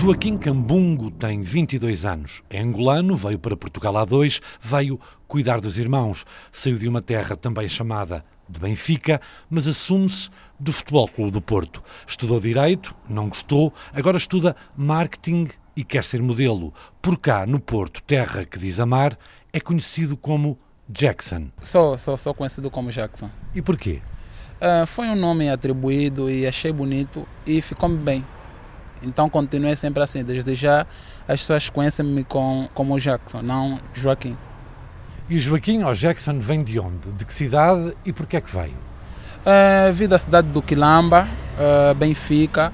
Joaquim Cambungo tem 22 anos. É angolano, veio para Portugal há dois, veio cuidar dos irmãos. Saiu de uma terra também chamada de Benfica, mas assume-se do Futebol Clube do Porto. Estudou Direito, não gostou, agora estuda Marketing e quer ser modelo. Por cá, no Porto, terra que diz amar, é conhecido como Jackson. Sou, sou, sou conhecido como Jackson. E porquê? Uh, foi um nome atribuído e achei bonito e ficou-me bem. Então continuei sempre assim. Desde já as pessoas conhecem-me com, como Jackson, não Joaquim. E Joaquim ou Jackson vem de onde? De que cidade e por que é que veio? Uh, vim da cidade do Quilamba, uh, Benfica,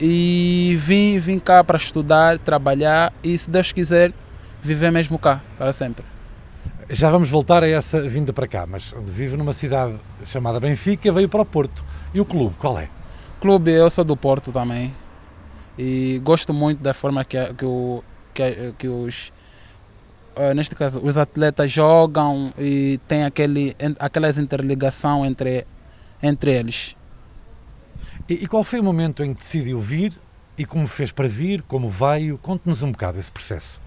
e vim, vim cá para estudar, trabalhar e, se Deus quiser, viver mesmo cá para sempre. Já vamos voltar a essa vinda para cá, mas vive numa cidade chamada Benfica, veio para o Porto. E o clube, qual é? Clube, eu sou do Porto também. E gosto muito da forma que, que, o, que, que os, uh, neste caso, os atletas jogam e tem aquele, aquelas interligação entre, entre eles. E, e, qual foi o momento em que decidiu vir e como fez para vir, como veio? Conte-nos um bocado esse processo.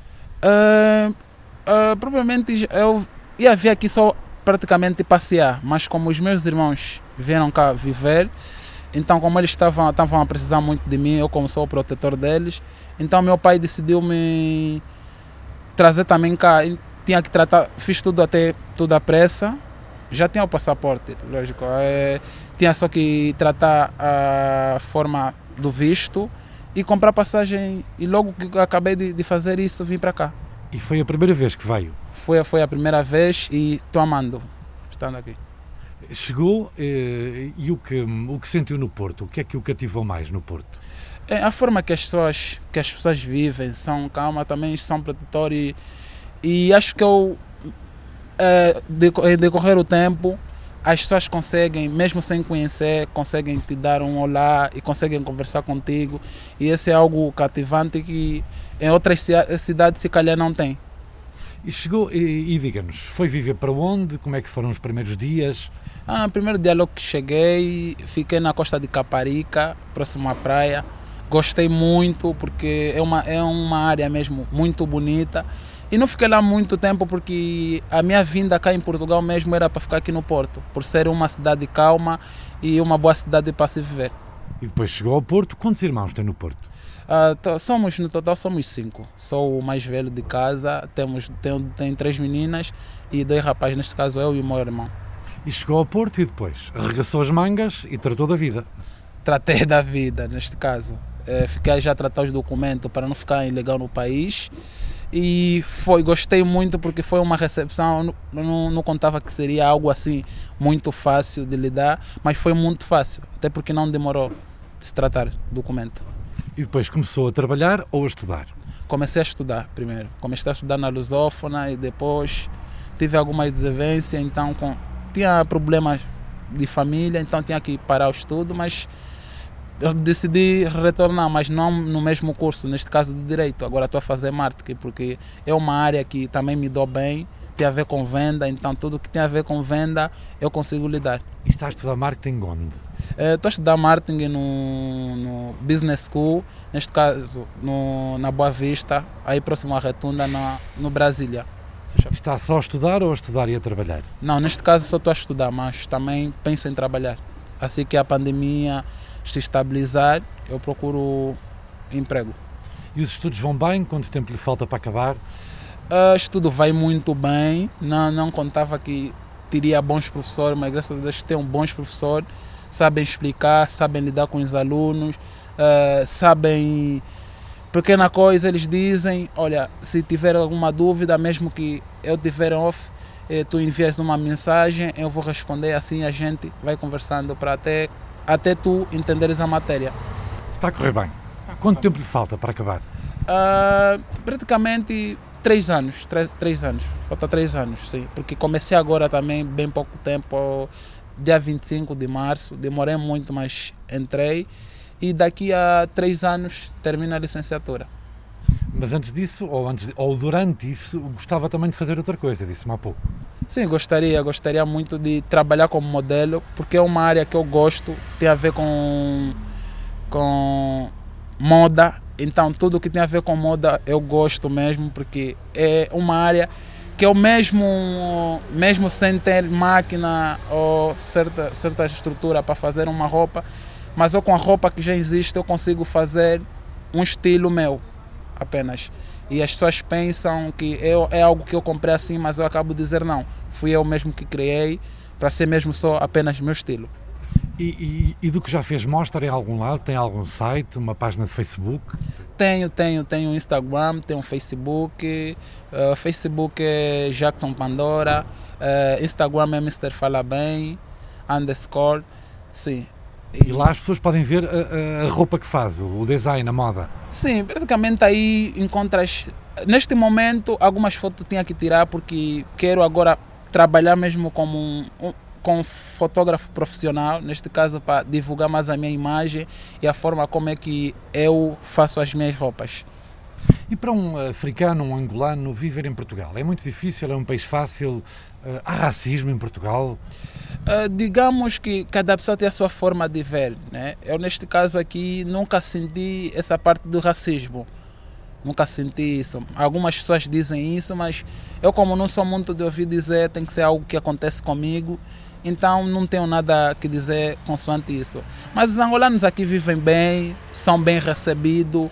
Uh, uh, provavelmente eu ia vir aqui só praticamente passear, mas como os meus irmãos vieram cá viver, então, como eles estavam, estavam a precisar muito de mim, eu como sou o protetor deles, então meu pai decidiu me trazer também cá. tinha que tratar, fiz tudo até tudo à pressa. Já tinha o passaporte, lógico. É, tinha só que tratar a forma do visto e comprar passagem. E logo que acabei de, de fazer isso, vim para cá. E foi a primeira vez que veio? Foi, foi a primeira vez e estou amando estando aqui. Chegou eh, e o que, o que sentiu no Porto? O que é que o cativou mais no Porto? É a forma que as pessoas, que as pessoas vivem, são calmas, também são protetores e, e acho que eu, é, em decorrer o tempo, as pessoas conseguem, mesmo sem conhecer, conseguem te dar um olá e conseguem conversar contigo. E esse é algo cativante que em outras cidades se calhar não tem. E chegou, e, e diga-nos, foi viver para onde? Como é que foram os primeiros dias? Ah, primeiro dia logo que cheguei, fiquei na costa de Caparica, próximo à praia. Gostei muito porque é uma, é uma área mesmo muito bonita. E não fiquei lá muito tempo porque a minha vinda cá em Portugal mesmo era para ficar aqui no Porto, por ser uma cidade calma e uma boa cidade para se viver. E depois chegou ao Porto, quantos irmãos tem no Porto? Uh, somos, no total somos cinco. Sou o mais velho de casa, temos, tem, tem três meninas e dois rapazes, neste caso eu e o meu irmão. E chegou ao Porto e depois arregaçou as mangas e tratou da vida. Tratei da vida, neste caso. É, fiquei já a tratar os documentos para não ficar ilegal no país. E foi, gostei muito porque foi uma recepção. Não, não, contava que seria algo assim muito fácil de lidar, mas foi muito fácil, até porque não demorou de se tratar do documento. E depois começou a trabalhar ou a estudar? Comecei a estudar primeiro. Comecei a estudar na lusófona e depois tive algumas desavenças, então com tinha problemas de família, então tinha que parar o estudo, mas decidi retornar, mas não no mesmo curso, neste caso de Direito. Agora estou a fazer marketing, porque é uma área que também me dou bem, tem a ver com venda, então tudo que tem a ver com venda eu consigo lidar. E estás a estudar marketing onde? Eh, estou a estudar marketing no, no Business School, neste caso no, na Boa Vista, aí próximo à Retunda, na, no Brasília. Está só a estudar ou a estudar e a trabalhar? Não, neste caso só estou a estudar, mas também penso em trabalhar. Assim que a pandemia se estabilizar, eu procuro emprego. E os estudos vão bem? Quanto tempo lhe falta para acabar? Uh, estudo vai muito bem. Não, não contava que teria bons professores, mas graças a Deus tenho bons professores. Sabem explicar, sabem lidar com os alunos, uh, sabem pequena coisa, eles dizem, olha, se tiver alguma dúvida, mesmo que eu tiver off, eh, tu envias uma mensagem, eu vou responder, assim a gente vai conversando para até, até tu entenderes a matéria. Está a correr bem. Quanto tempo lhe falta para acabar? Uh, praticamente três anos, três, três anos, falta três anos, sim, porque comecei agora também bem pouco tempo, dia 25 de março, demorei muito, mas entrei e daqui a três anos termina a licenciatura. Mas antes disso, ou, antes, ou durante isso, gostava também de fazer outra coisa, disse-me há pouco. Sim, gostaria, gostaria muito de trabalhar como modelo, porque é uma área que eu gosto, tem a ver com, com moda Então, tudo que tem a ver com moda eu gosto mesmo, porque é uma área que o mesmo, mesmo sem ter máquina ou certa, certa estrutura para fazer uma roupa, mas eu com a roupa que já existe eu consigo fazer um estilo meu apenas. E as pessoas pensam que eu, é algo que eu comprei assim, mas eu acabo de dizer não. Fui eu mesmo que criei para ser mesmo só apenas meu estilo. E, e, e, do que já fez, mostra em algum lado? Tem algum site, uma página de Facebook? Tenho, tenho, tenho Instagram, tenho Facebook. Uh, Facebook é Jackson Pandora. Uh, Instagram é Mr. Fala Bem, underscore. Sim. E, lá as pessoas podem ver a, a, roupa que faz, o design, a moda? Sim, praticamente aí encontras. Neste momento, algumas fotos tinha que tirar porque quero agora trabalhar mesmo como um, um com fotógrafo profissional, neste caso para divulgar mais a minha imagem e a forma como é que eu faço as minhas roupas. E para um africano, um angolano, viver em Portugal é muito difícil? É um país fácil? Eh, há racismo em Portugal? Uh, digamos que cada pessoa tem a sua forma de ver. Né? Eu, neste caso aqui, nunca senti essa parte do racismo. Nunca senti isso. Algumas pessoas dizem isso, mas eu, como não sou muito de ouvir dizer, tem que ser algo que acontece comigo então não tenho nada que dizer consoante isso. Mas os angolanos aqui vivem bem, são bem recebidos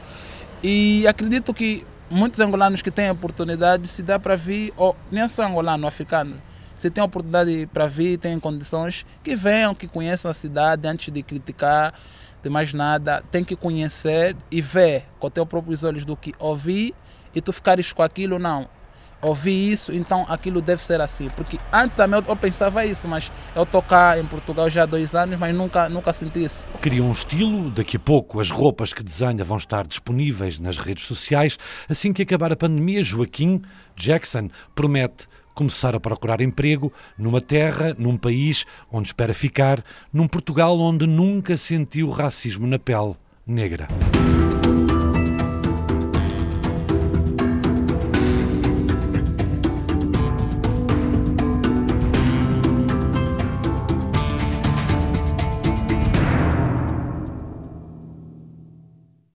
e acredito que muitos angolanos que têm oportunidade, se dá para vir, ou nem só angolano, africano, se tem oportunidade para vir, tem condições, que venham, que conheçam a cidade antes de criticar, de mais nada, tem que conhecer e ver com teus próprios olhos do que ouvir e tu ficares com aquilo, não ouvi isso, então aquilo deve ser assim. Porque antes também eu, eu pensava isso, mas eu tocar em Portugal já há dois anos, mas nunca, nunca senti isso. Cria um estilo, daqui a pouco as roupas que desenha vão estar disponíveis nas redes sociais. Assim que acabar a pandemia, Joaquim Jackson promete começar a procurar emprego numa terra, num país onde espera ficar, num Portugal onde nunca sentiu racismo na pele negra.